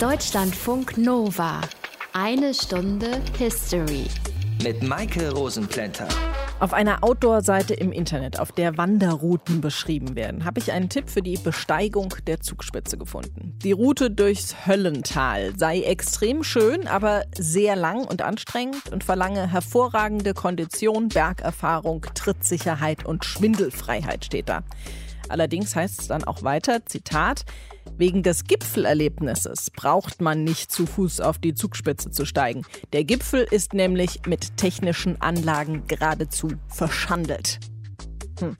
Deutschlandfunk Nova. Eine Stunde History. Mit Maike Rosenplanter. Auf einer Outdoor-Seite im Internet, auf der Wanderrouten beschrieben werden, habe ich einen Tipp für die Besteigung der Zugspitze gefunden. Die Route durchs Höllental sei extrem schön, aber sehr lang und anstrengend und verlange hervorragende Kondition, Bergerfahrung, Trittsicherheit und Schwindelfreiheit steht da. Allerdings heißt es dann auch weiter, Zitat, Wegen des Gipfelerlebnisses braucht man nicht zu Fuß auf die Zugspitze zu steigen. Der Gipfel ist nämlich mit technischen Anlagen geradezu verschandelt. Hm.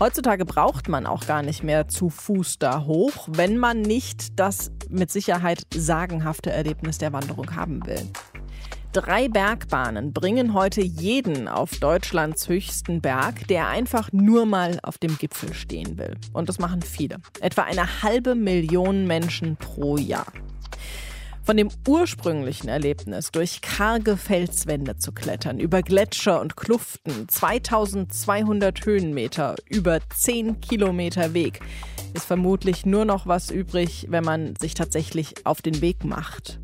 Heutzutage braucht man auch gar nicht mehr zu Fuß da hoch, wenn man nicht das mit Sicherheit sagenhafte Erlebnis der Wanderung haben will. Drei Bergbahnen bringen heute jeden auf Deutschlands höchsten Berg, der einfach nur mal auf dem Gipfel stehen will. Und das machen viele. Etwa eine halbe Million Menschen pro Jahr. Von dem ursprünglichen Erlebnis, durch karge Felswände zu klettern, über Gletscher und Kluften, 2200 Höhenmeter, über 10 Kilometer Weg, ist vermutlich nur noch was übrig, wenn man sich tatsächlich auf den Weg macht.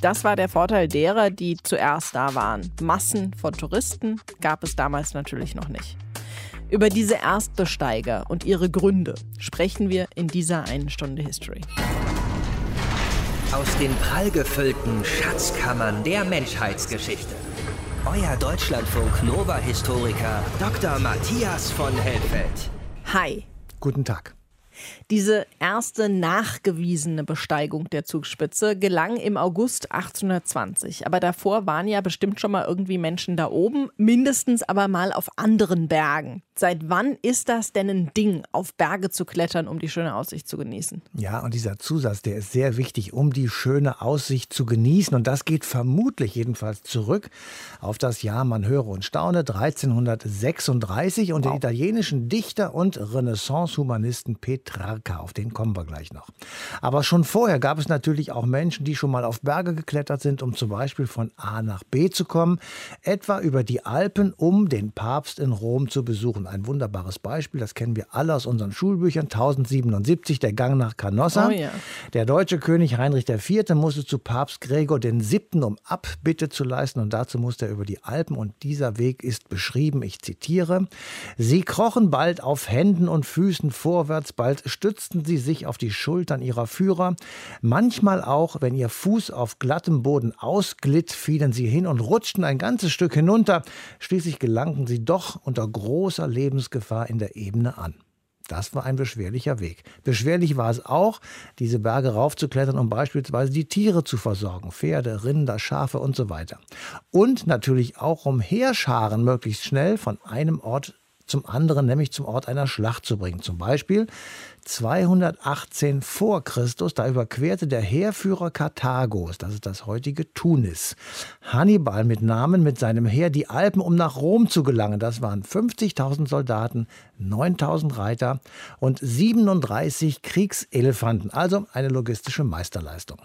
Das war der Vorteil derer, die zuerst da waren. Massen von Touristen gab es damals natürlich noch nicht. Über diese Erstbesteiger und ihre Gründe sprechen wir in dieser einen Stunde History. Aus den prallgefüllten Schatzkammern der Menschheitsgeschichte. Euer Deutschlandfunk Nova-Historiker Dr. Matthias von Helfeld. Hi. Guten Tag. Diese erste nachgewiesene Besteigung der Zugspitze gelang im August 1820. Aber davor waren ja bestimmt schon mal irgendwie Menschen da oben, mindestens aber mal auf anderen Bergen. Seit wann ist das denn ein Ding, auf Berge zu klettern, um die schöne Aussicht zu genießen? Ja, und dieser Zusatz, der ist sehr wichtig, um die schöne Aussicht zu genießen. Und das geht vermutlich jedenfalls zurück auf das Jahr, man höre und staune, 1336 und wow. den italienischen Dichter und Renaissance-Humanisten Peter Petrarca, auf den kommen wir gleich noch. Aber schon vorher gab es natürlich auch Menschen, die schon mal auf Berge geklettert sind, um zum Beispiel von A nach B zu kommen, etwa über die Alpen, um den Papst in Rom zu besuchen. Ein wunderbares Beispiel, das kennen wir alle aus unseren Schulbüchern. 1077, der Gang nach Canossa. Oh ja. Der deutsche König Heinrich IV. musste zu Papst Gregor VII., um Abbitte zu leisten und dazu musste er über die Alpen und dieser Weg ist beschrieben, ich zitiere, Sie krochen bald auf Händen und Füßen vorwärts, bald stützten sie sich auf die Schultern ihrer Führer. Manchmal auch, wenn ihr Fuß auf glattem Boden ausglitt, fielen sie hin und rutschten ein ganzes Stück hinunter. Schließlich gelangten sie doch unter großer Lebensgefahr in der Ebene an. Das war ein beschwerlicher Weg. Beschwerlich war es auch, diese Berge raufzuklettern, um beispielsweise die Tiere zu versorgen. Pferde, Rinder, Schafe und so weiter. Und natürlich auch, um Heerscharen möglichst schnell von einem Ort zum anderen, nämlich zum Ort einer Schlacht zu bringen. Zum Beispiel 218 vor Christus, da überquerte der Heerführer Karthagos, das ist das heutige Tunis, Hannibal mit Namen mit seinem Heer die Alpen, um nach Rom zu gelangen. Das waren 50.000 Soldaten, 9.000 Reiter und 37 Kriegselefanten, also eine logistische Meisterleistung.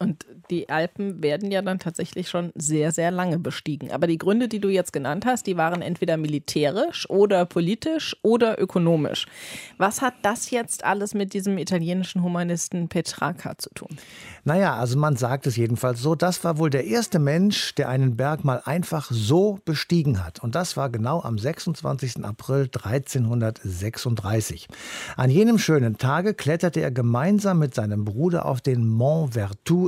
Und die Alpen werden ja dann tatsächlich schon sehr, sehr lange bestiegen. Aber die Gründe, die du jetzt genannt hast, die waren entweder militärisch oder politisch oder ökonomisch. Was hat das jetzt alles mit diesem italienischen Humanisten Petrarca zu tun? Naja, also man sagt es jedenfalls so, das war wohl der erste Mensch, der einen Berg mal einfach so bestiegen hat. Und das war genau am 26. April 1336. An jenem schönen Tage kletterte er gemeinsam mit seinem Bruder auf den Mont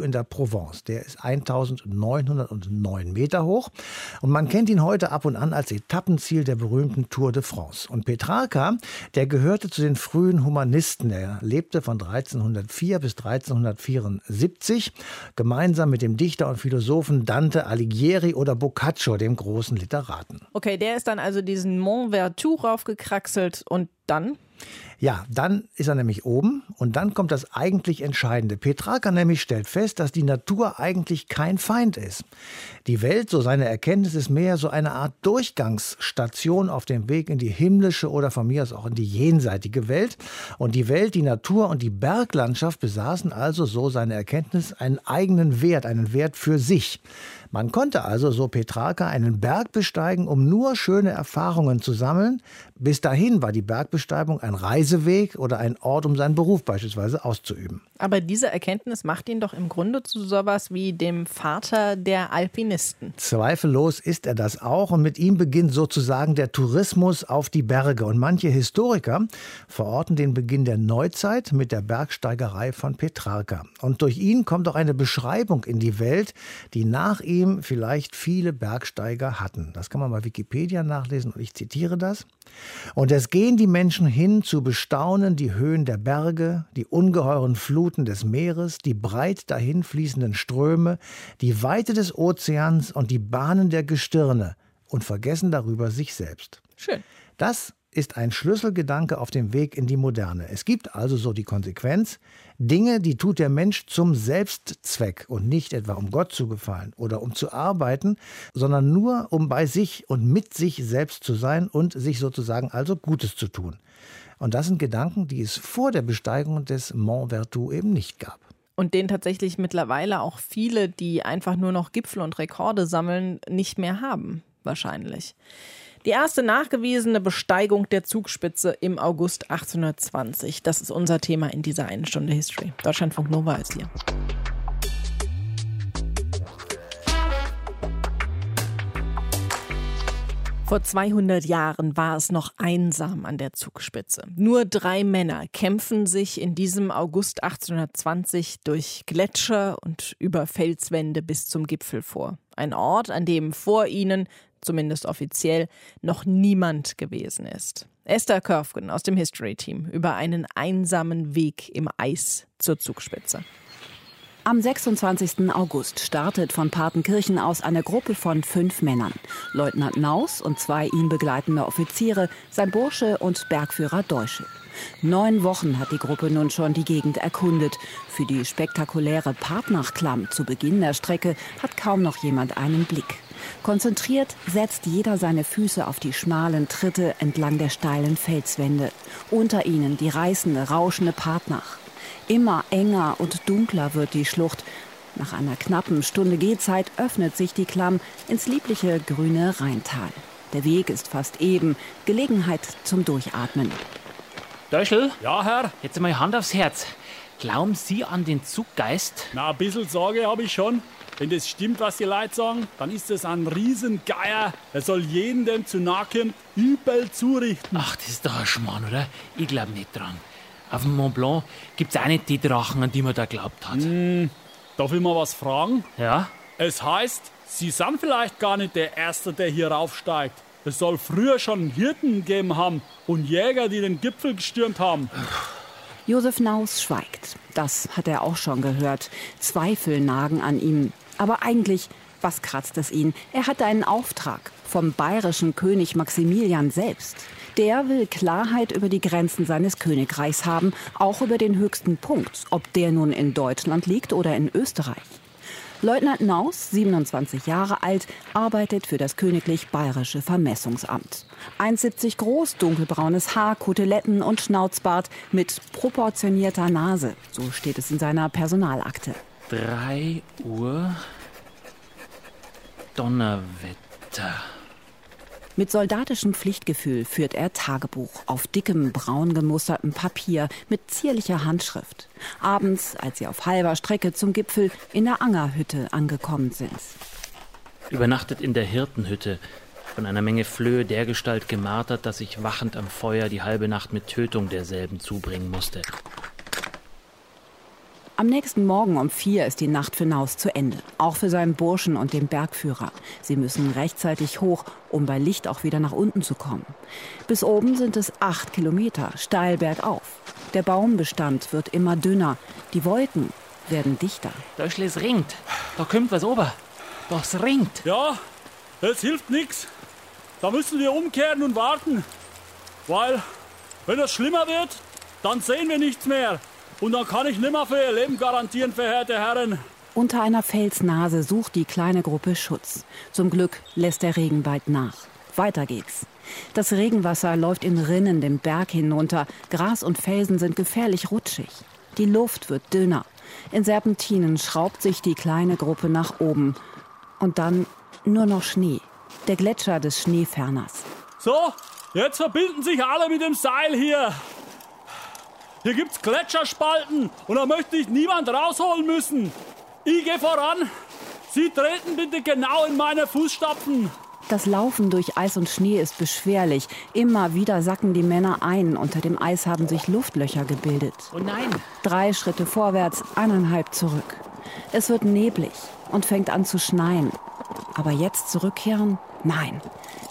In der Provence. Der ist 1909 Meter hoch und man kennt ihn heute ab und an als Etappenziel der berühmten Tour de France. Und Petrarca, der gehörte zu den frühen Humanisten. Er lebte von 1304 bis 1374 gemeinsam mit dem Dichter und Philosophen Dante Alighieri oder Boccaccio, dem großen Literaten. Okay, der ist dann also diesen Mont Ventoux raufgekraxelt und dann? Ja, dann ist er nämlich oben und dann kommt das eigentlich Entscheidende. Petrarca nämlich stellt fest, dass die Natur eigentlich kein Feind ist. Die Welt, so seine Erkenntnis, ist mehr so eine Art Durchgangsstation auf dem Weg in die himmlische oder von mir aus auch in die jenseitige Welt. Und die Welt, die Natur und die Berglandschaft besaßen also, so seine Erkenntnis, einen eigenen Wert, einen Wert für sich. Man konnte also, so Petrarca, einen Berg besteigen, um nur schöne Erfahrungen zu sammeln. Bis dahin war die Bergbesteigung ein Reise Reiseweg oder ein Ort, um seinen Beruf beispielsweise auszuüben. Aber diese Erkenntnis macht ihn doch im Grunde zu sowas wie dem Vater der Alpinisten. Zweifellos ist er das auch und mit ihm beginnt sozusagen der Tourismus auf die Berge. Und manche Historiker verorten den Beginn der Neuzeit mit der Bergsteigerei von Petrarca. Und durch ihn kommt auch eine Beschreibung in die Welt, die nach ihm vielleicht viele Bergsteiger hatten. Das kann man bei Wikipedia nachlesen und ich zitiere das. Und es gehen die Menschen hin zu bestaunen die Höhen der Berge, die ungeheuren Fluten des Meeres, die breit dahinfließenden Ströme, die Weite des Ozeans und die Bahnen der Gestirne und vergessen darüber sich selbst. Schön. Das ist ein Schlüsselgedanke auf dem Weg in die Moderne. Es gibt also so die Konsequenz, Dinge, die tut der Mensch zum Selbstzweck und nicht etwa um Gott zu gefallen oder um zu arbeiten, sondern nur um bei sich und mit sich selbst zu sein und sich sozusagen also Gutes zu tun. Und das sind Gedanken, die es vor der Besteigung des Mont Ventoux eben nicht gab. Und den tatsächlich mittlerweile auch viele, die einfach nur noch Gipfel und Rekorde sammeln, nicht mehr haben, wahrscheinlich. Die erste nachgewiesene Besteigung der Zugspitze im August 1820. Das ist unser Thema in dieser einen Stunde History. Deutschlandfunk Nova ist hier. Vor 200 Jahren war es noch einsam an der Zugspitze. Nur drei Männer kämpfen sich in diesem August 1820 durch Gletscher und über Felswände bis zum Gipfel vor. Ein Ort, an dem vor ihnen zumindest offiziell, noch niemand gewesen ist. Esther Körfgen aus dem History Team über einen einsamen Weg im Eis zur Zugspitze. Am 26. August startet von Partenkirchen aus eine Gruppe von fünf Männern. Leutnant Naus und zwei ihn begleitende Offiziere, sein Bursche und Bergführer Deuschel. Neun Wochen hat die Gruppe nun schon die Gegend erkundet. Für die spektakuläre Partnachklamm zu Beginn der Strecke hat kaum noch jemand einen Blick. Konzentriert setzt jeder seine Füße auf die schmalen Tritte entlang der steilen Felswände. Unter ihnen die reißende, rauschende Partnach. Immer enger und dunkler wird die Schlucht. Nach einer knappen Stunde Gehzeit öffnet sich die Klamm ins liebliche grüne Rheintal. Der Weg ist fast eben, Gelegenheit zum Durchatmen. Döschel? Ja, Herr? Jetzt mal Hand aufs Herz. Glauben Sie an den Zuggeist? Na, ein bisschen Sorge habe ich schon. Wenn das stimmt, was die Leute sagen, dann ist das ein Riesengeier. Er soll jeden, dem zu nahe kommt, übel zurichten. Ach, das ist doch ein Schmarrn, oder? Ich glaube nicht dran. Auf dem Mont Blanc gibt es auch nicht die Drachen, an die man da glaubt hat. Hm, darf ich mal was fragen? Ja? Es heißt, Sie sind vielleicht gar nicht der Erste, der hier raufsteigt. Es soll früher schon Hirten gegeben haben und Jäger, die den Gipfel gestürmt haben. Josef Naus schweigt. Das hat er auch schon gehört. Zweifel nagen an ihm. Aber eigentlich, was kratzt es ihn? Er hatte einen Auftrag vom bayerischen König Maximilian selbst. Der will Klarheit über die Grenzen seines Königreichs haben, auch über den höchsten Punkt, ob der nun in Deutschland liegt oder in Österreich. Leutnant Naus, 27 Jahre alt, arbeitet für das Königlich Bayerische Vermessungsamt. 1,70 groß, dunkelbraunes Haar, Koteletten und Schnauzbart mit proportionierter Nase. So steht es in seiner Personalakte. 3 Uhr Donnerwetter. Mit soldatischem Pflichtgefühl führt er Tagebuch auf dickem, braun gemustertem Papier mit zierlicher Handschrift. Abends, als sie auf halber Strecke zum Gipfel in der Angerhütte angekommen sind. Übernachtet in der Hirtenhütte, von einer Menge Flöhe dergestalt gemartert, dass ich wachend am Feuer die halbe Nacht mit Tötung derselben zubringen musste. Am nächsten Morgen um vier ist die Nacht für Naus zu Ende. Auch für seinen Burschen und den Bergführer. Sie müssen rechtzeitig hoch, um bei Licht auch wieder nach unten zu kommen. Bis oben sind es acht Kilometer, steil bergauf. Der Baumbestand wird immer dünner. Die Wolken werden dichter. Döschle, es ringt. Da kommt was ober. Das ringt. Ja, es hilft nichts. Da müssen wir umkehren und warten. Weil, wenn es schlimmer wird, dann sehen wir nichts mehr. Und dann kann ich nimmer für ihr Leben garantieren, verehrte Herren. Unter einer Felsnase sucht die kleine Gruppe Schutz. Zum Glück lässt der Regen bald nach. Weiter geht's. Das Regenwasser läuft in Rinnen den Berg hinunter. Gras und Felsen sind gefährlich rutschig. Die Luft wird dünner. In Serpentinen schraubt sich die kleine Gruppe nach oben. Und dann nur noch Schnee. Der Gletscher des Schneeferners. So, jetzt verbinden sich alle mit dem Seil hier. Hier gibt's Gletscherspalten und da möchte ich niemand rausholen müssen. Ich gehe voran. Sie treten bitte genau in meine Fußstapfen. Das Laufen durch Eis und Schnee ist beschwerlich. Immer wieder sacken die Männer ein. Unter dem Eis haben sich Luftlöcher gebildet. Oh nein! Drei Schritte vorwärts, eineinhalb zurück. Es wird neblig und fängt an zu schneien. Aber jetzt zurückkehren? Nein.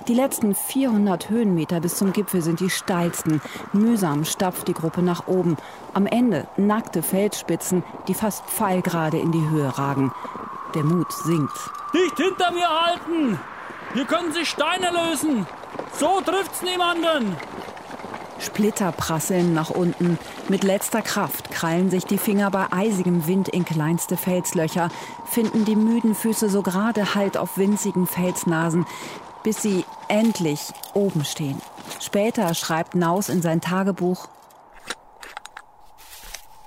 Die letzten 400 Höhenmeter bis zum Gipfel sind die steilsten. Mühsam stapft die Gruppe nach oben. Am Ende nackte Felsspitzen, die fast pfeilgerade in die Höhe ragen. Der Mut sinkt. Dicht hinter mir halten! Hier können sich Steine lösen. So trifft's niemanden. Splitter prasseln nach unten. Mit letzter Kraft krallen sich die Finger bei eisigem Wind in kleinste Felslöcher, finden die müden Füße so gerade Halt auf winzigen Felsnasen, bis sie endlich oben stehen. Später schreibt Naus in sein Tagebuch.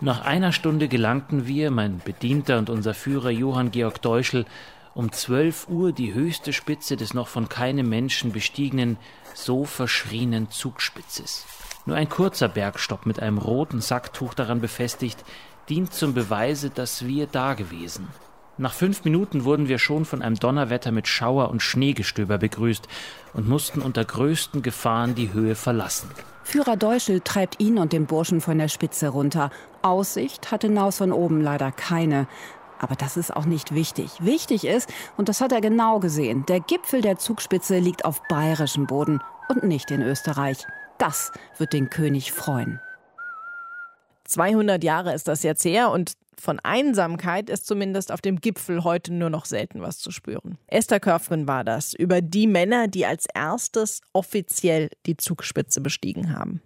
Nach einer Stunde gelangten wir, mein Bedienter und unser Führer Johann Georg Deuschel, um zwölf Uhr die höchste Spitze des noch von keinem Menschen bestiegenen, so verschrienen Zugspitzes. Nur ein kurzer Bergstopp mit einem roten Sacktuch daran befestigt, dient zum Beweise, dass wir da gewesen. Nach fünf Minuten wurden wir schon von einem Donnerwetter mit Schauer und Schneegestöber begrüßt und mussten unter größten Gefahren die Höhe verlassen. Führer Deuschel treibt ihn und den Burschen von der Spitze runter. Aussicht hatte Naus von oben leider keine. Aber das ist auch nicht wichtig. Wichtig ist, und das hat er genau gesehen, der Gipfel der Zugspitze liegt auf bayerischem Boden und nicht in Österreich. Das wird den König freuen. 200 Jahre ist das jetzt her und von Einsamkeit ist zumindest auf dem Gipfel heute nur noch selten was zu spüren. Esther Körfgen war das über die Männer, die als erstes offiziell die Zugspitze bestiegen haben.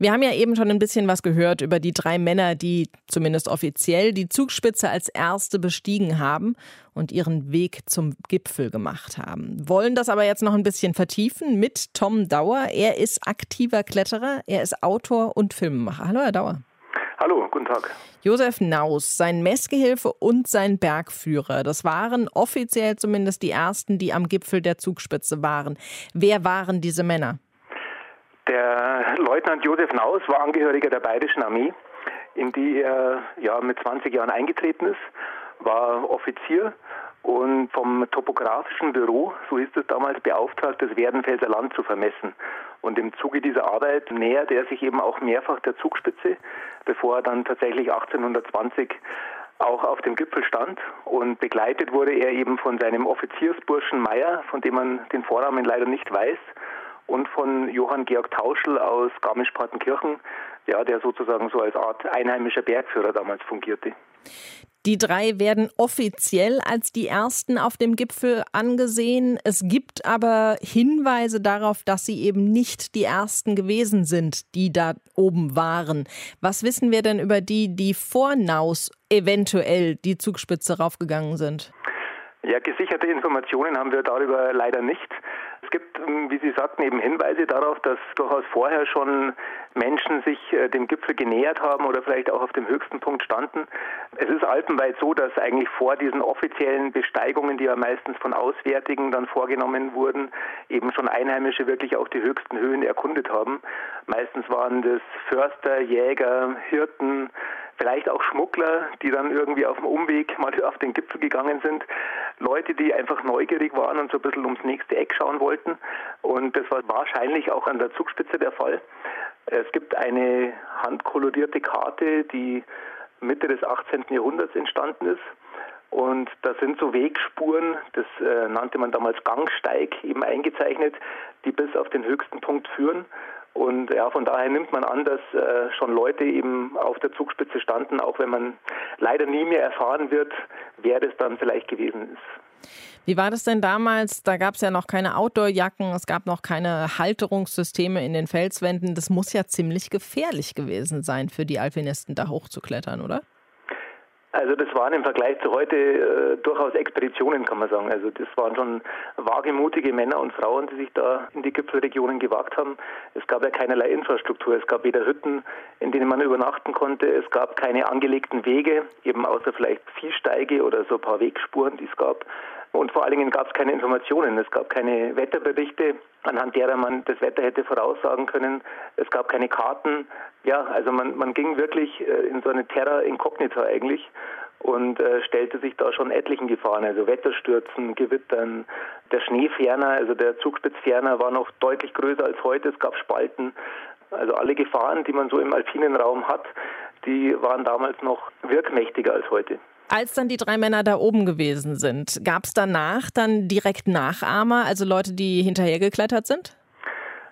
Wir haben ja eben schon ein bisschen was gehört über die drei Männer, die zumindest offiziell die Zugspitze als erste bestiegen haben und ihren Weg zum Gipfel gemacht haben. Wollen das aber jetzt noch ein bisschen vertiefen mit Tom Dauer. Er ist aktiver Kletterer, er ist Autor und Filmemacher. Hallo, Herr Dauer. Hallo, guten Tag. Josef Naus, sein Messgehilfe und sein Bergführer, das waren offiziell zumindest die ersten, die am Gipfel der Zugspitze waren. Wer waren diese Männer? Der Leutnant Josef Naus war Angehöriger der Bayerischen Armee, in die er ja, mit 20 Jahren eingetreten ist, war Offizier und vom topografischen Büro, so hieß es damals, beauftragt, das Werdenfelser Land zu vermessen. Und im Zuge dieser Arbeit nähert er sich eben auch mehrfach der Zugspitze, bevor er dann tatsächlich 1820 auch auf dem Gipfel stand und begleitet wurde er eben von seinem Offiziersburschen Meyer, von dem man den Vornamen leider nicht weiß, und von Johann Georg Tauschel aus Garmisch-Partenkirchen, ja, der sozusagen so als Art einheimischer Bergführer damals fungierte. Die drei werden offiziell als die ersten auf dem Gipfel angesehen. Es gibt aber Hinweise darauf, dass sie eben nicht die ersten gewesen sind, die da oben waren. Was wissen wir denn über die, die vor Naus eventuell die Zugspitze raufgegangen sind? Ja, gesicherte Informationen haben wir darüber leider nicht. Es gibt, ähm, wie Sie sagten, eben Hinweise darauf, dass durchaus vorher schon Menschen sich äh, dem Gipfel genähert haben oder vielleicht auch auf dem höchsten Punkt standen. Es ist alpenweit so, dass eigentlich vor diesen offiziellen Besteigungen, die ja meistens von Auswärtigen dann vorgenommen wurden, eben schon Einheimische wirklich auch die höchsten Höhen erkundet haben. Meistens waren das Förster, Jäger, Hirten, vielleicht auch Schmuggler, die dann irgendwie auf dem Umweg mal auf den Gipfel gegangen sind. Leute, die einfach neugierig waren und so ein bisschen ums nächste Eck schauen wollten. Und das war wahrscheinlich auch an der Zugspitze der Fall. Es gibt eine handkolorierte Karte, die Mitte des 18. Jahrhunderts entstanden ist. Und da sind so Wegspuren, das äh, nannte man damals Gangsteig, eben eingezeichnet, die bis auf den höchsten Punkt führen. Und ja, von daher nimmt man an, dass äh, schon Leute eben auf der Zugspitze standen, auch wenn man leider nie mehr erfahren wird, wer das dann vielleicht gewesen ist. Wie war das denn damals? Da gab es ja noch keine Outdoor-Jacken, es gab noch keine Halterungssysteme in den Felswänden. Das muss ja ziemlich gefährlich gewesen sein für die Alpinisten, da hochzuklettern, oder? Also das waren im Vergleich zu heute äh, durchaus Expeditionen, kann man sagen. Also das waren schon wagemutige Männer und Frauen, die sich da in die Gipfelregionen gewagt haben. Es gab ja keinerlei Infrastruktur. Es gab weder Hütten, in denen man übernachten konnte. Es gab keine angelegten Wege, eben außer vielleicht Viehsteige oder so ein paar Wegspuren, die es gab. Und vor allen Dingen gab es keine Informationen. Es gab keine Wetterberichte, anhand derer man das Wetter hätte voraussagen können. Es gab keine Karten. Ja, also man, man ging wirklich äh, in so eine Terra Incognita eigentlich und äh, stellte sich da schon etlichen Gefahren, also Wetterstürzen, Gewittern. Der Schneeferner, also der Zugspitzferner war noch deutlich größer als heute. Es gab Spalten. Also alle Gefahren, die man so im alpinen Raum hat, die waren damals noch wirkmächtiger als heute. Als dann die drei Männer da oben gewesen sind, gab es danach dann direkt Nachahmer, also Leute, die hinterhergeklettert sind?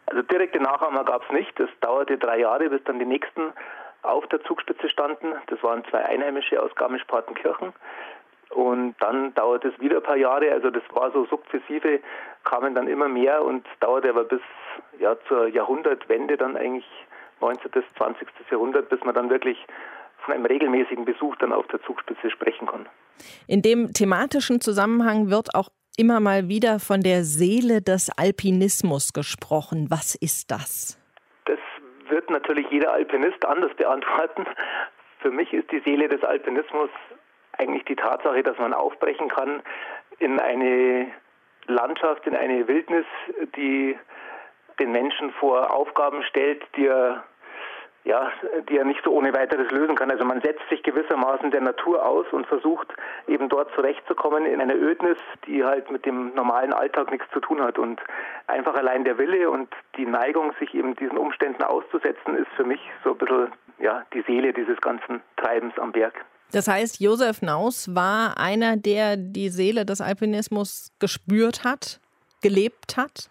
Also direkte Nachahmer gab es nicht. Es dauerte drei Jahre, bis dann die nächsten auf der Zugspitze standen. Das waren zwei Einheimische aus Garmisch-Partenkirchen. Und dann dauerte es wieder ein paar Jahre. Also das war so sukzessive, kamen dann immer mehr und dauerte aber bis ja, zur Jahrhundertwende dann eigentlich 19. bis 20. Jahrhundert, bis man dann wirklich von einem regelmäßigen Besuch dann auf der Zugspitze sprechen kann. In dem thematischen Zusammenhang wird auch immer mal wieder von der Seele des Alpinismus gesprochen. Was ist das? Das wird natürlich jeder Alpinist anders beantworten. Für mich ist die Seele des Alpinismus eigentlich die Tatsache, dass man aufbrechen kann in eine Landschaft, in eine Wildnis, die den Menschen vor Aufgaben stellt, die er ja, die er nicht so ohne weiteres lösen kann. Also man setzt sich gewissermaßen der Natur aus und versucht eben dort zurechtzukommen in einer Ödnis, die halt mit dem normalen Alltag nichts zu tun hat. Und einfach allein der Wille und die Neigung, sich eben diesen Umständen auszusetzen, ist für mich so ein bisschen ja, die Seele dieses ganzen Treibens am Berg. Das heißt, Josef Naus war einer, der die Seele des Alpinismus gespürt hat, gelebt hat?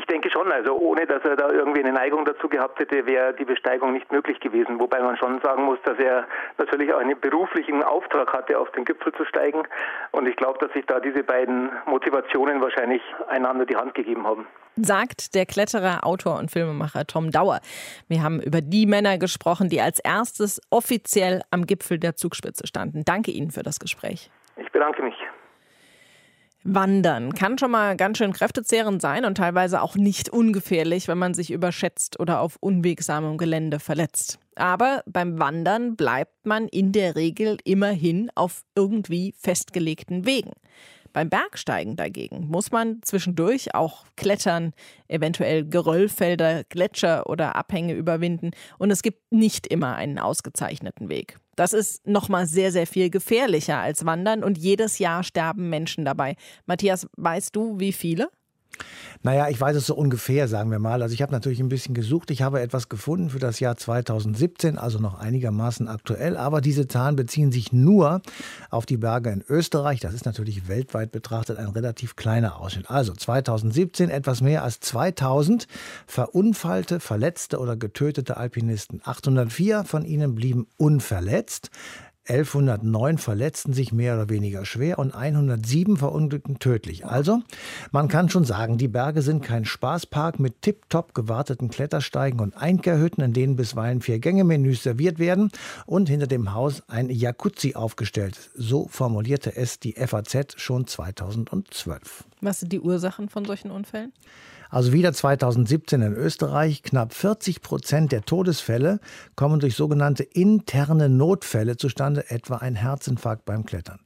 Ich denke schon, also ohne dass er da irgendwie eine Neigung dazu gehabt hätte, wäre die Besteigung nicht möglich gewesen. Wobei man schon sagen muss, dass er natürlich auch einen beruflichen Auftrag hatte, auf den Gipfel zu steigen. Und ich glaube, dass sich da diese beiden Motivationen wahrscheinlich einander die Hand gegeben haben. Sagt der Kletterer, Autor und Filmemacher Tom Dauer. Wir haben über die Männer gesprochen, die als erstes offiziell am Gipfel der Zugspitze standen. Danke Ihnen für das Gespräch. Ich bedanke mich. Wandern kann schon mal ganz schön kräftezehrend sein und teilweise auch nicht ungefährlich, wenn man sich überschätzt oder auf unwegsamem Gelände verletzt. Aber beim Wandern bleibt man in der Regel immerhin auf irgendwie festgelegten Wegen. Beim Bergsteigen dagegen muss man zwischendurch auch klettern, eventuell Geröllfelder, Gletscher oder Abhänge überwinden und es gibt nicht immer einen ausgezeichneten Weg. Das ist nochmal sehr, sehr viel gefährlicher als Wandern und jedes Jahr sterben Menschen dabei. Matthias, weißt du, wie viele? Naja, ich weiß es so ungefähr, sagen wir mal. Also ich habe natürlich ein bisschen gesucht. Ich habe etwas gefunden für das Jahr 2017, also noch einigermaßen aktuell. Aber diese Zahlen beziehen sich nur auf die Berge in Österreich. Das ist natürlich weltweit betrachtet ein relativ kleiner Ausschnitt. Also 2017 etwas mehr als 2000 verunfallte, verletzte oder getötete Alpinisten. 804 von ihnen blieben unverletzt. 1109 verletzten sich mehr oder weniger schwer und 107 verunglückten tödlich. Also, man kann schon sagen, die Berge sind kein Spaßpark mit tiptop gewarteten Klettersteigen und Einkehrhütten, in denen bisweilen Vier-Gänge-Menüs serviert werden und hinter dem Haus ein Jacuzzi aufgestellt. So formulierte es die FAZ schon 2012. Was sind die Ursachen von solchen Unfällen? Also wieder 2017 in Österreich. Knapp 40 Prozent der Todesfälle kommen durch sogenannte interne Notfälle zustande, etwa ein Herzinfarkt beim Klettern.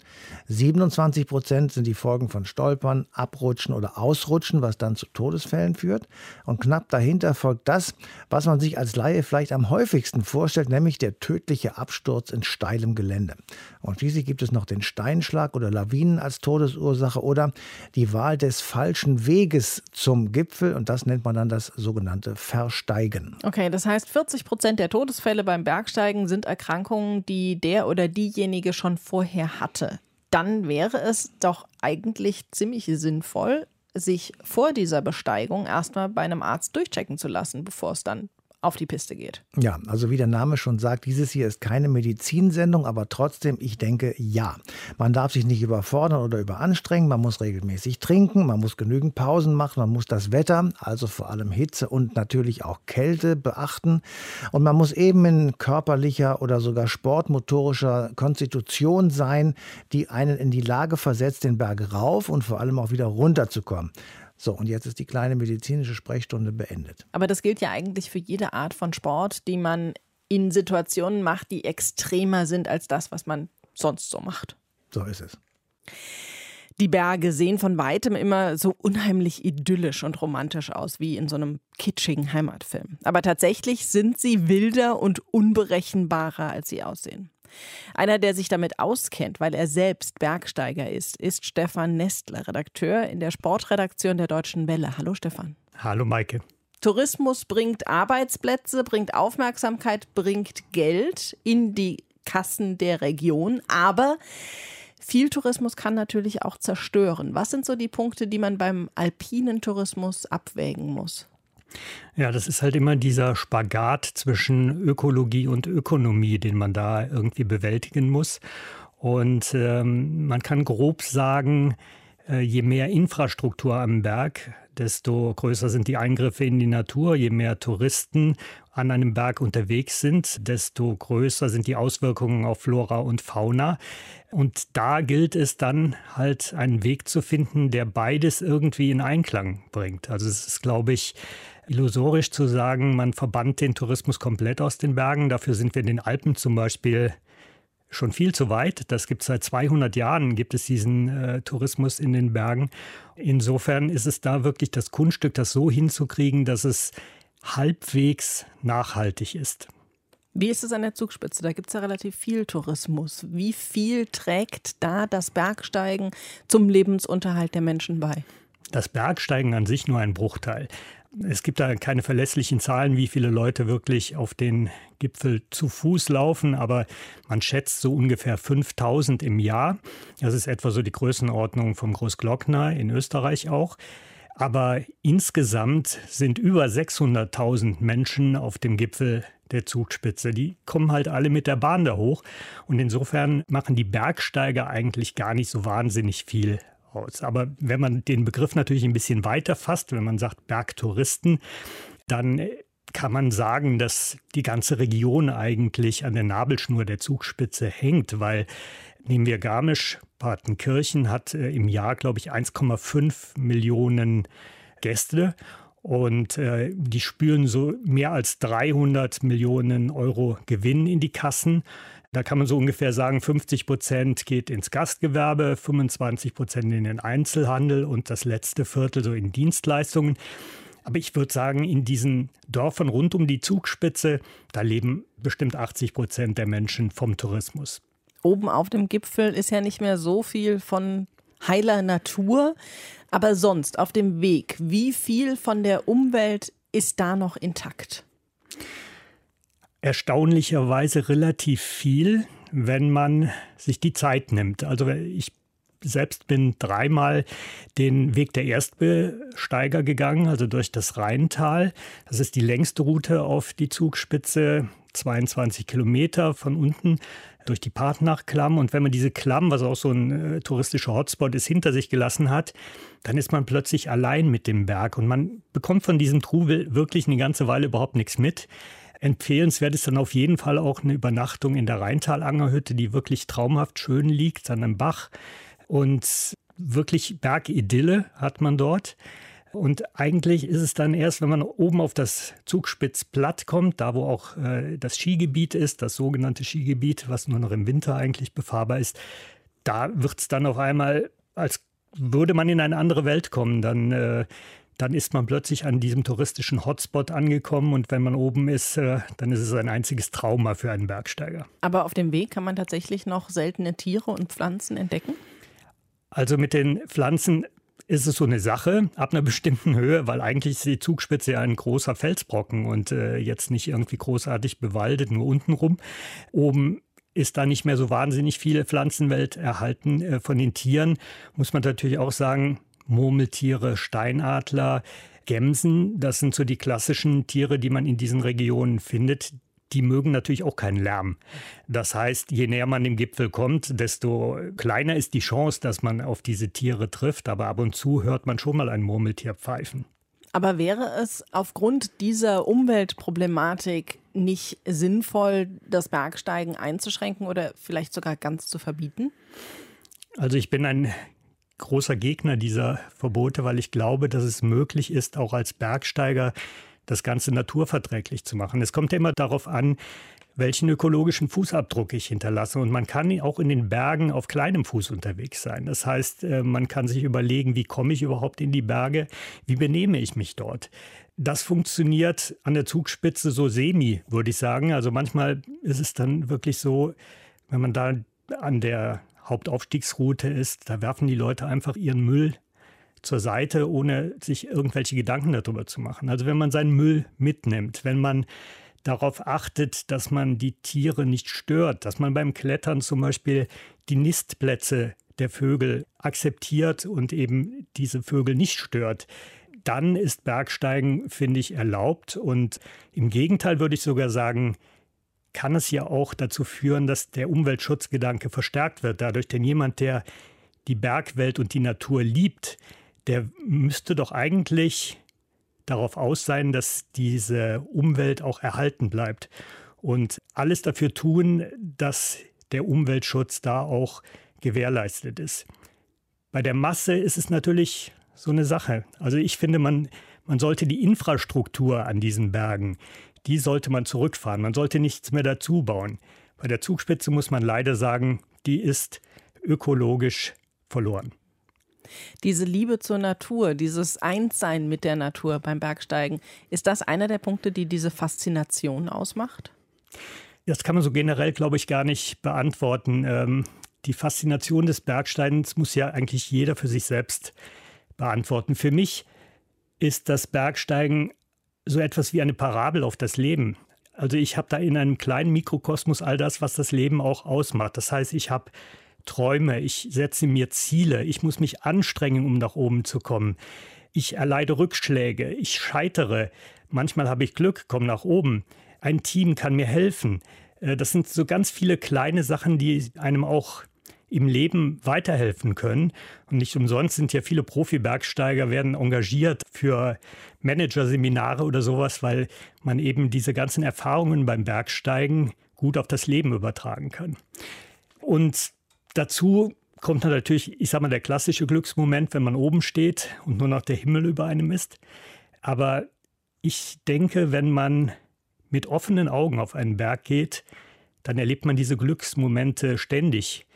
27 Prozent sind die Folgen von Stolpern, Abrutschen oder Ausrutschen, was dann zu Todesfällen führt. Und knapp dahinter folgt das, was man sich als Laie vielleicht am häufigsten vorstellt, nämlich der tödliche Absturz in steilem Gelände. Und schließlich gibt es noch den Steinschlag oder Lawinen als Todesursache oder die Wahl des falschen Weges zum Gipfel Gipfel und das nennt man dann das sogenannte Versteigen. Okay, das heißt 40 Prozent der Todesfälle beim Bergsteigen sind Erkrankungen, die der oder diejenige schon vorher hatte. Dann wäre es doch eigentlich ziemlich sinnvoll, sich vor dieser Besteigung erstmal bei einem Arzt durchchecken zu lassen, bevor es dann auf die Piste geht. Ja, also wie der Name schon sagt, dieses hier ist keine Medizinsendung, aber trotzdem, ich denke, ja. Man darf sich nicht überfordern oder überanstrengen, man muss regelmäßig trinken, man muss genügend Pausen machen, man muss das Wetter, also vor allem Hitze und natürlich auch Kälte beachten und man muss eben in körperlicher oder sogar sportmotorischer Konstitution sein, die einen in die Lage versetzt, den Berg rauf und vor allem auch wieder runter zu kommen. So, und jetzt ist die kleine medizinische Sprechstunde beendet. Aber das gilt ja eigentlich für jede Art von Sport, die man in Situationen macht, die extremer sind als das, was man sonst so macht. So ist es. Die Berge sehen von weitem immer so unheimlich idyllisch und romantisch aus, wie in so einem kitschigen Heimatfilm. Aber tatsächlich sind sie wilder und unberechenbarer, als sie aussehen. Einer, der sich damit auskennt, weil er selbst Bergsteiger ist, ist Stefan Nestler, Redakteur in der Sportredaktion der Deutschen Welle. Hallo Stefan. Hallo Maike. Tourismus bringt Arbeitsplätze, bringt Aufmerksamkeit, bringt Geld in die Kassen der Region, aber viel Tourismus kann natürlich auch zerstören. Was sind so die Punkte, die man beim alpinen Tourismus abwägen muss? Ja, das ist halt immer dieser Spagat zwischen Ökologie und Ökonomie, den man da irgendwie bewältigen muss. Und ähm, man kann grob sagen, äh, je mehr Infrastruktur am Berg, desto größer sind die Eingriffe in die Natur. Je mehr Touristen an einem Berg unterwegs sind, desto größer sind die Auswirkungen auf Flora und Fauna. Und da gilt es dann halt einen Weg zu finden, der beides irgendwie in Einklang bringt. Also es ist, glaube ich, illusorisch zu sagen, man verbannt den Tourismus komplett aus den Bergen. Dafür sind wir in den Alpen zum Beispiel schon viel zu weit. Das gibt es seit 200 Jahren, gibt es diesen äh, Tourismus in den Bergen. Insofern ist es da wirklich das Kunststück, das so hinzukriegen, dass es halbwegs nachhaltig ist. Wie ist es an der Zugspitze? Da gibt es ja relativ viel Tourismus. Wie viel trägt da das Bergsteigen zum Lebensunterhalt der Menschen bei? Das Bergsteigen an sich nur ein Bruchteil. Es gibt da keine verlässlichen Zahlen, wie viele Leute wirklich auf den Gipfel zu Fuß laufen, aber man schätzt so ungefähr 5000 im Jahr. Das ist etwa so die Größenordnung vom Großglockner in Österreich auch. Aber insgesamt sind über 600.000 Menschen auf dem Gipfel der Zugspitze. Die kommen halt alle mit der Bahn da hoch. Und insofern machen die Bergsteiger eigentlich gar nicht so wahnsinnig viel aus. Aber wenn man den Begriff natürlich ein bisschen weiter fasst, wenn man sagt Bergtouristen, dann kann man sagen, dass die ganze Region eigentlich an der Nabelschnur der Zugspitze hängt, weil nehmen wir Garmisch, Partenkirchen hat äh, im Jahr, glaube ich, 1,5 Millionen Gäste und äh, die spüren so mehr als 300 Millionen Euro Gewinn in die Kassen. Da kann man so ungefähr sagen, 50 Prozent geht ins Gastgewerbe, 25 Prozent in den Einzelhandel und das letzte Viertel so in Dienstleistungen. Aber ich würde sagen, in diesen Dörfern rund um die Zugspitze, da leben bestimmt 80 Prozent der Menschen vom Tourismus. Oben auf dem Gipfel ist ja nicht mehr so viel von heiler Natur. Aber sonst auf dem Weg, wie viel von der Umwelt ist da noch intakt? Erstaunlicherweise relativ viel, wenn man sich die Zeit nimmt. Also ich selbst bin dreimal den Weg der Erstbesteiger gegangen, also durch das Rheintal. Das ist die längste Route auf die Zugspitze, 22 Kilometer von unten durch die Partnachklamm. Und wenn man diese Klamm, was auch so ein äh, touristischer Hotspot ist, hinter sich gelassen hat, dann ist man plötzlich allein mit dem Berg und man bekommt von diesem Trubel wirklich eine ganze Weile überhaupt nichts mit. Empfehlenswert ist dann auf jeden Fall auch eine Übernachtung in der Rheintalangerhütte, die wirklich traumhaft schön liegt an einem Bach. Und wirklich Bergidylle hat man dort. Und eigentlich ist es dann erst, wenn man oben auf das Zugspitzplatt kommt, da wo auch äh, das Skigebiet ist, das sogenannte Skigebiet, was nur noch im Winter eigentlich befahrbar ist, da wird es dann auf einmal, als würde man in eine andere Welt kommen. Dann äh, dann ist man plötzlich an diesem touristischen Hotspot angekommen und wenn man oben ist, äh, dann ist es ein einziges Trauma für einen Bergsteiger. Aber auf dem Weg kann man tatsächlich noch seltene Tiere und Pflanzen entdecken? Also mit den Pflanzen ist es so eine Sache ab einer bestimmten Höhe, weil eigentlich ist die Zugspitze ja ein großer Felsbrocken und äh, jetzt nicht irgendwie großartig bewaldet, nur untenrum. Oben ist da nicht mehr so wahnsinnig viele Pflanzenwelt erhalten. Äh, von den Tieren muss man natürlich auch sagen, Murmeltiere, Steinadler, Gämsen, das sind so die klassischen Tiere, die man in diesen Regionen findet. Die mögen natürlich auch keinen Lärm. Das heißt, je näher man dem Gipfel kommt, desto kleiner ist die Chance, dass man auf diese Tiere trifft. Aber ab und zu hört man schon mal ein Murmeltier pfeifen. Aber wäre es aufgrund dieser Umweltproblematik nicht sinnvoll, das Bergsteigen einzuschränken oder vielleicht sogar ganz zu verbieten? Also ich bin ein großer Gegner dieser Verbote, weil ich glaube, dass es möglich ist, auch als Bergsteiger das Ganze naturverträglich zu machen. Es kommt ja immer darauf an, welchen ökologischen Fußabdruck ich hinterlasse. Und man kann auch in den Bergen auf kleinem Fuß unterwegs sein. Das heißt, äh, man kann sich überlegen, wie komme ich überhaupt in die Berge, wie benehme ich mich dort. Das funktioniert an der Zugspitze so semi, würde ich sagen. Also manchmal ist es dann wirklich so, wenn man da an der Hauptaufstiegsroute ist, da werfen die Leute einfach ihren Müll zur Seite, ohne sich irgendwelche Gedanken darüber zu machen. Also wenn man seinen Müll mitnimmt, wenn man darauf achtet, dass man die Tiere nicht stört, dass man beim Klettern zum Beispiel die Nistplätze der Vögel akzeptiert und eben diese Vögel nicht stört, dann ist Bergsteigen, finde ich, erlaubt. Und im Gegenteil würde ich sogar sagen, kann es ja auch dazu führen, dass der Umweltschutzgedanke verstärkt wird. Dadurch, denn jemand, der die Bergwelt und die Natur liebt, der müsste doch eigentlich darauf aus sein, dass diese Umwelt auch erhalten bleibt und alles dafür tun, dass der Umweltschutz da auch gewährleistet ist. Bei der Masse ist es natürlich so eine Sache. Also ich finde, man, man sollte die Infrastruktur an diesen Bergen, die sollte man zurückfahren. Man sollte nichts mehr dazu bauen. Bei der Zugspitze muss man leider sagen, die ist ökologisch verloren. Diese Liebe zur Natur, dieses Einssein mit der Natur beim Bergsteigen, ist das einer der Punkte, die diese Faszination ausmacht? Das kann man so generell, glaube ich, gar nicht beantworten. Ähm, die Faszination des Bergsteigens muss ja eigentlich jeder für sich selbst beantworten. Für mich ist das Bergsteigen so etwas wie eine Parabel auf das Leben. Also ich habe da in einem kleinen Mikrokosmos all das, was das Leben auch ausmacht. Das heißt, ich habe Träume, ich setze mir Ziele, ich muss mich anstrengen, um nach oben zu kommen. Ich erleide Rückschläge, ich scheitere. Manchmal habe ich Glück, komme nach oben. Ein Team kann mir helfen. Äh, das sind so ganz viele kleine Sachen, die einem auch im Leben weiterhelfen können. Und nicht umsonst sind ja viele Profi-Bergsteiger werden engagiert für Managerseminare oder sowas, weil man eben diese ganzen Erfahrungen beim Bergsteigen gut auf das Leben übertragen kann. Und dazu kommt natürlich, ich sage mal, der klassische Glücksmoment, wenn man oben steht und nur noch der Himmel über einem ist. Aber ich denke, wenn man mit offenen Augen auf einen Berg geht, dann erlebt man diese Glücksmomente ständig.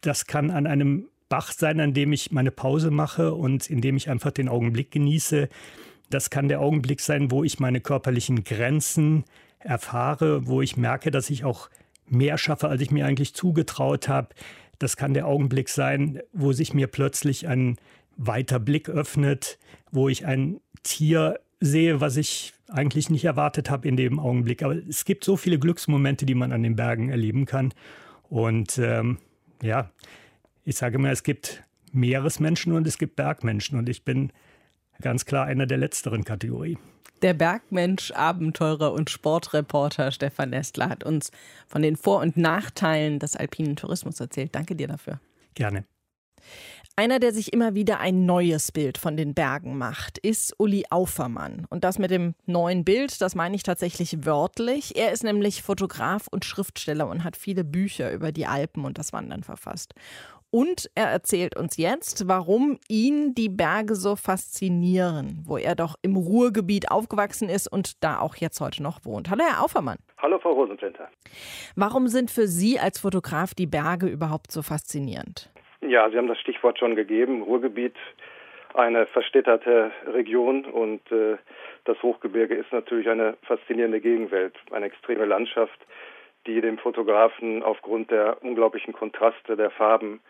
Das kann an einem Bach sein, an dem ich meine Pause mache und in dem ich einfach den Augenblick genieße. Das kann der Augenblick sein, wo ich meine körperlichen Grenzen erfahre, wo ich merke, dass ich auch mehr schaffe, als ich mir eigentlich zugetraut habe. Das kann der Augenblick sein, wo sich mir plötzlich ein weiter Blick öffnet, wo ich ein Tier sehe, was ich eigentlich nicht erwartet habe in dem Augenblick. Aber es gibt so viele Glücksmomente, die man an den Bergen erleben kann. Und ähm, ja, ich sage mal, es gibt Meeresmenschen und es gibt Bergmenschen und ich bin ganz klar einer der letzteren Kategorie. Der Bergmensch, Abenteurer und Sportreporter Stefan Nestler hat uns von den Vor- und Nachteilen des alpinen Tourismus erzählt. Danke dir dafür. Gerne. Einer, der sich immer wieder ein neues Bild von den Bergen macht, ist Uli Aufermann. Und das mit dem neuen Bild, das meine ich tatsächlich wörtlich. Er ist nämlich Fotograf und Schriftsteller und hat viele Bücher über die Alpen und das Wandern verfasst. Und er erzählt uns jetzt, warum ihn die Berge so faszinieren, wo er doch im Ruhrgebiet aufgewachsen ist und da auch jetzt heute noch wohnt. Hallo, Herr Aufermann. Hallo, Frau Rosenflinter. Warum sind für Sie als Fotograf die Berge überhaupt so faszinierend? Ja, Sie haben das Stichwort schon gegeben. Ruhrgebiet, eine verstädterte Region und äh, das Hochgebirge ist natürlich eine faszinierende Gegenwelt, eine extreme Landschaft, die dem Fotografen aufgrund der unglaublichen Kontraste der Farben,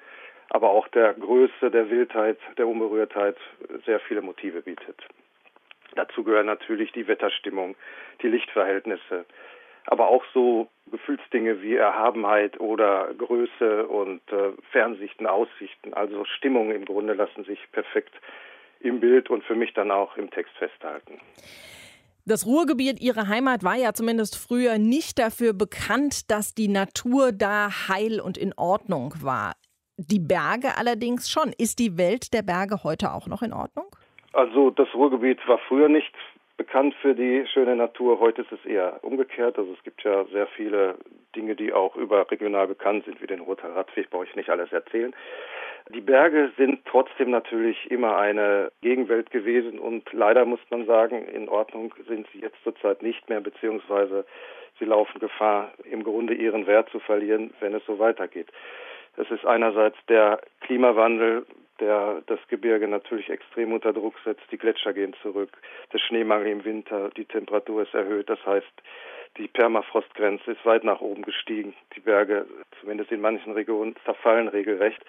aber auch der Größe, der Wildheit, der Unberührtheit sehr viele Motive bietet. Dazu gehören natürlich die Wetterstimmung, die Lichtverhältnisse, aber auch so Gefühlsdinge wie Erhabenheit oder Größe und äh, Fernsichten, Aussichten, also Stimmungen im Grunde lassen sich perfekt im Bild und für mich dann auch im Text festhalten. Das Ruhrgebiet, Ihre Heimat, war ja zumindest früher nicht dafür bekannt, dass die Natur da heil und in Ordnung war. Die Berge allerdings schon. Ist die Welt der Berge heute auch noch in Ordnung? Also das Ruhrgebiet war früher nicht bekannt für die schöne Natur. Heute ist es eher umgekehrt. Also es gibt ja sehr viele Dinge, die auch überregional bekannt sind, wie den Roter Radweg, brauche ich nicht alles erzählen. Die Berge sind trotzdem natürlich immer eine Gegenwelt gewesen und leider muss man sagen, in Ordnung sind sie jetzt zurzeit nicht mehr, beziehungsweise sie laufen Gefahr, im Grunde ihren Wert zu verlieren, wenn es so weitergeht. Es ist einerseits der Klimawandel, der das Gebirge natürlich extrem unter Druck setzt. Die Gletscher gehen zurück, der Schneemangel im Winter, die Temperatur ist erhöht. Das heißt, die Permafrostgrenze ist weit nach oben gestiegen. Die Berge, zumindest in manchen Regionen, zerfallen regelrecht.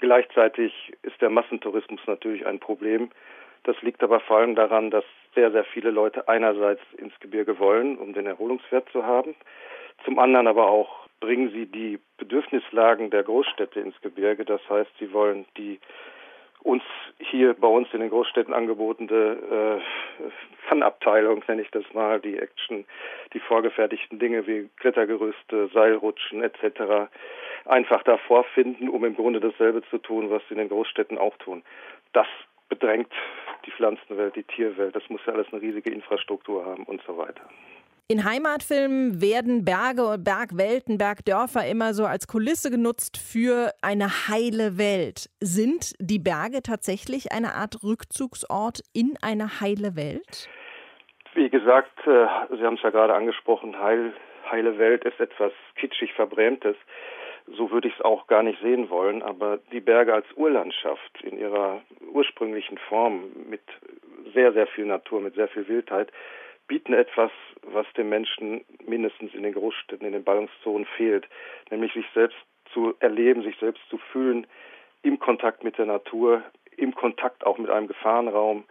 Gleichzeitig ist der Massentourismus natürlich ein Problem. Das liegt aber vor allem daran, dass sehr, sehr viele Leute einerseits ins Gebirge wollen, um den Erholungswert zu haben. Zum anderen aber auch bringen sie die Bedürfnislagen der Großstädte ins Gebirge. Das heißt, sie wollen die uns hier bei uns in den Großstädten angebotene äh, Fun-Abteilung, nenne ich das mal, die Action, die vorgefertigten Dinge wie Klettergerüste, Seilrutschen etc. einfach da vorfinden, um im Grunde dasselbe zu tun, was sie in den Großstädten auch tun. Das bedrängt die Pflanzenwelt, die Tierwelt. Das muss ja alles eine riesige Infrastruktur haben und so weiter. In Heimatfilmen werden Berge, Bergwelten, Bergdörfer immer so als Kulisse genutzt für eine heile Welt. Sind die Berge tatsächlich eine Art Rückzugsort in eine heile Welt? Wie gesagt, äh, Sie haben es ja gerade angesprochen, heil, heile Welt ist etwas kitschig Verbrämtes. So würde ich es auch gar nicht sehen wollen. Aber die Berge als Urlandschaft in ihrer ursprünglichen Form mit sehr, sehr viel Natur, mit sehr viel Wildheit, bieten etwas, was dem Menschen mindestens in den Großstädten, in den Ballungszonen fehlt, nämlich sich selbst zu erleben, sich selbst zu fühlen, im Kontakt mit der Natur, im Kontakt auch mit einem Gefahrenraum,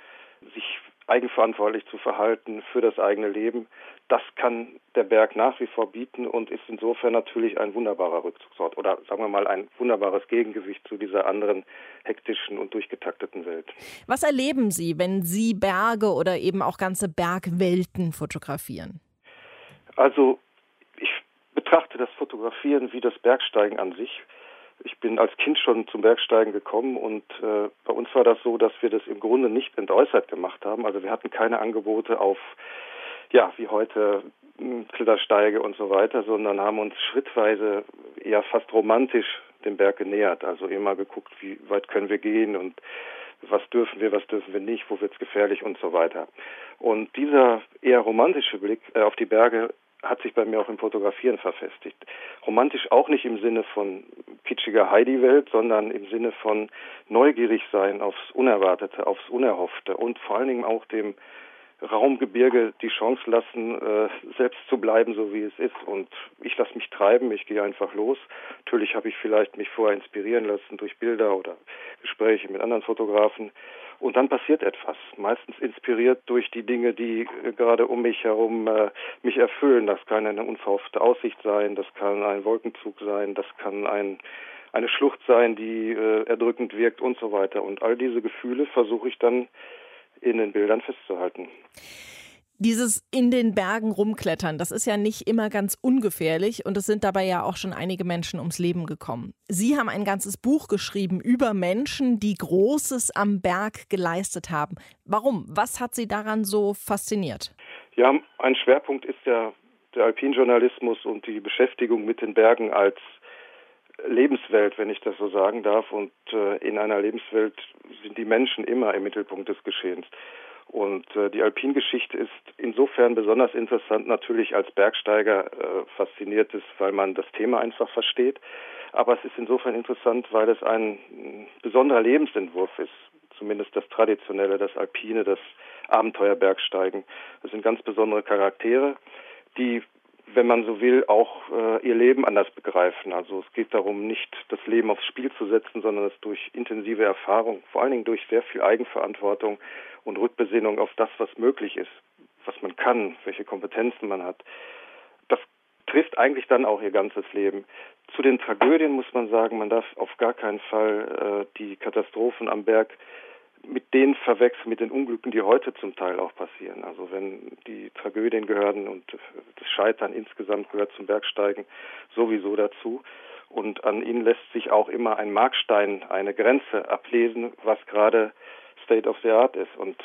sich eigenverantwortlich zu verhalten für das eigene Leben. Das kann der Berg nach wie vor bieten und ist insofern natürlich ein wunderbarer Rückzugsort oder sagen wir mal ein wunderbares Gegengewicht zu dieser anderen hektischen und durchgetakteten Welt. Was erleben Sie, wenn Sie Berge oder eben auch ganze Bergwelten fotografieren? Also ich betrachte das Fotografieren wie das Bergsteigen an sich. Ich bin als Kind schon zum Bergsteigen gekommen und äh, bei uns war das so, dass wir das im Grunde nicht entäußert gemacht haben. Also wir hatten keine Angebote auf, ja, wie heute hm, Klettersteige und so weiter, sondern haben uns schrittweise eher fast romantisch dem Berg genähert. Also immer geguckt, wie weit können wir gehen und was dürfen wir, was dürfen wir nicht, wo wird es gefährlich und so weiter. Und dieser eher romantische Blick äh, auf die Berge hat sich bei mir auch im Fotografieren verfestigt. Romantisch auch nicht im Sinne von kitschiger Heidi-Welt, sondern im Sinne von neugierig sein aufs Unerwartete, aufs Unerhoffte und vor allen Dingen auch dem Raumgebirge die Chance lassen, äh, selbst zu bleiben, so wie es ist. Und ich lasse mich treiben, ich gehe einfach los. Natürlich habe ich vielleicht mich vorher inspirieren lassen durch Bilder oder Gespräche mit anderen Fotografen. Und dann passiert etwas, meistens inspiriert durch die Dinge, die äh, gerade um mich herum äh, mich erfüllen. Das kann eine unverhoffte Aussicht sein, das kann ein Wolkenzug sein, das kann ein, eine Schlucht sein, die äh, erdrückend wirkt und so weiter. Und all diese Gefühle versuche ich dann in den Bildern festzuhalten. Dieses in den Bergen rumklettern, das ist ja nicht immer ganz ungefährlich und es sind dabei ja auch schon einige Menschen ums Leben gekommen. Sie haben ein ganzes Buch geschrieben über Menschen, die Großes am Berg geleistet haben. Warum? Was hat Sie daran so fasziniert? Ja, ein Schwerpunkt ist ja der Alpinjournalismus und die Beschäftigung mit den Bergen als Lebenswelt, wenn ich das so sagen darf. Und äh, in einer Lebenswelt sind die Menschen immer im Mittelpunkt des Geschehens. Und äh, die Alpingeschichte ist insofern besonders interessant, natürlich als Bergsteiger äh, fasziniert ist, weil man das Thema einfach versteht. Aber es ist insofern interessant, weil es ein besonderer Lebensentwurf ist. Zumindest das Traditionelle, das Alpine, das Abenteuerbergsteigen. Das sind ganz besondere Charaktere, die wenn man so will, auch äh, ihr Leben anders begreifen. Also es geht darum, nicht das Leben aufs Spiel zu setzen, sondern es durch intensive Erfahrung, vor allen Dingen durch sehr viel Eigenverantwortung und Rückbesinnung auf das, was möglich ist, was man kann, welche Kompetenzen man hat. Das trifft eigentlich dann auch ihr ganzes Leben. Zu den Tragödien muss man sagen, man darf auf gar keinen Fall äh, die Katastrophen am Berg mit denen verwechseln, mit den Unglücken, die heute zum Teil auch passieren. Also wenn die Tragödien gehören und das Scheitern insgesamt gehört zum Bergsteigen sowieso dazu. Und an ihnen lässt sich auch immer ein Markstein, eine Grenze ablesen, was gerade State of the Art ist. Und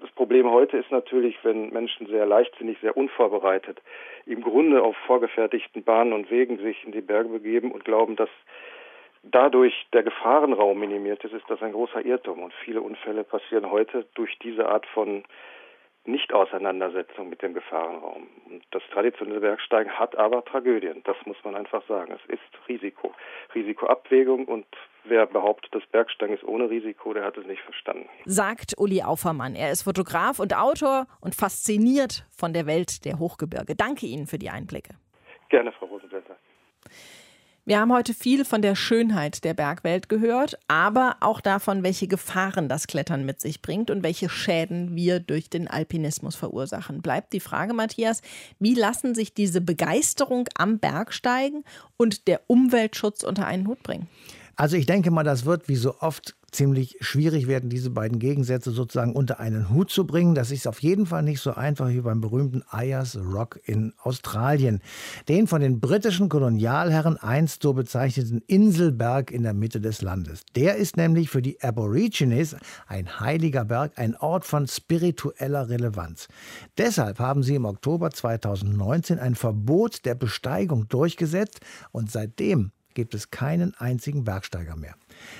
das Problem heute ist natürlich, wenn Menschen sehr leichtsinnig, sehr unvorbereitet im Grunde auf vorgefertigten Bahnen und Wegen sich in die Berge begeben und glauben, dass dadurch der Gefahrenraum minimiert ist, ist das ein großer Irrtum. Und viele Unfälle passieren heute durch diese Art von Nicht-Auseinandersetzung mit dem Gefahrenraum. Und das traditionelle Bergsteigen hat aber Tragödien, das muss man einfach sagen. Es ist Risiko, Risikoabwägung und wer behauptet, das Bergsteigen ist ohne Risiko, der hat es nicht verstanden. Sagt Uli Aufermann. Er ist Fotograf und Autor und fasziniert von der Welt der Hochgebirge. Danke Ihnen für die Einblicke. Gerne, Frau. Wir haben heute viel von der Schönheit der Bergwelt gehört, aber auch davon, welche Gefahren das Klettern mit sich bringt und welche Schäden wir durch den Alpinismus verursachen. Bleibt die Frage, Matthias, wie lassen sich diese Begeisterung am Bergsteigen und der Umweltschutz unter einen Hut bringen? Also ich denke mal, das wird wie so oft ziemlich schwierig werden, diese beiden Gegensätze sozusagen unter einen Hut zu bringen. Das ist auf jeden Fall nicht so einfach wie beim berühmten Ayers Rock in Australien. Den von den britischen Kolonialherren einst so bezeichneten Inselberg in der Mitte des Landes. Der ist nämlich für die Aborigines ein heiliger Berg, ein Ort von spiritueller Relevanz. Deshalb haben sie im Oktober 2019 ein Verbot der Besteigung durchgesetzt und seitdem gibt es keinen einzigen Bergsteiger mehr.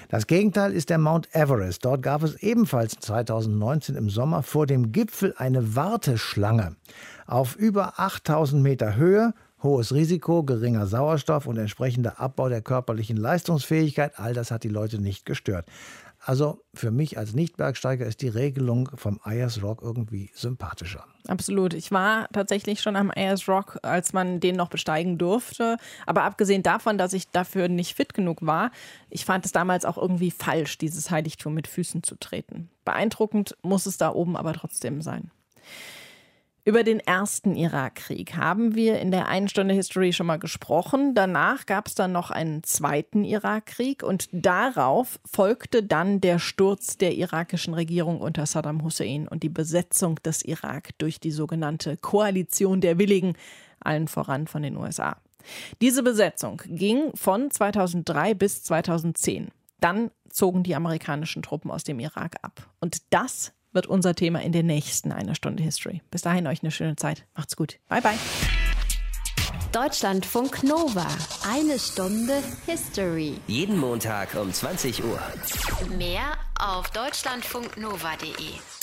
Das Gegenteil ist der Mount Everest. Dort gab es ebenfalls 2019 im Sommer vor dem Gipfel eine Warteschlange. Auf über 8000 Meter Höhe Hohes Risiko, geringer Sauerstoff und entsprechender Abbau der körperlichen Leistungsfähigkeit, all das hat die Leute nicht gestört. Also für mich als Nicht-Bergsteiger ist die Regelung vom Ayers Rock irgendwie sympathischer. Absolut. Ich war tatsächlich schon am Ayers Rock, als man den noch besteigen durfte. Aber abgesehen davon, dass ich dafür nicht fit genug war, ich fand es damals auch irgendwie falsch, dieses Heiligtum mit Füßen zu treten. Beeindruckend muss es da oben aber trotzdem sein. Über den ersten Irakkrieg haben wir in der einen Stunde History schon mal gesprochen. Danach gab es dann noch einen zweiten Irakkrieg und darauf folgte dann der Sturz der irakischen Regierung unter Saddam Hussein und die Besetzung des Irak durch die sogenannte Koalition der Willigen, allen voran von den USA. Diese Besetzung ging von 2003 bis 2010. Dann zogen die amerikanischen Truppen aus dem Irak ab. Und das wird unser Thema in der nächsten einer Stunde History. Bis dahin euch eine schöne Zeit. Macht's gut. Bye bye. Deutschlandfunk Nova. Eine Stunde History. Jeden Montag um 20 Uhr. Mehr auf deutschlandfunknova.de.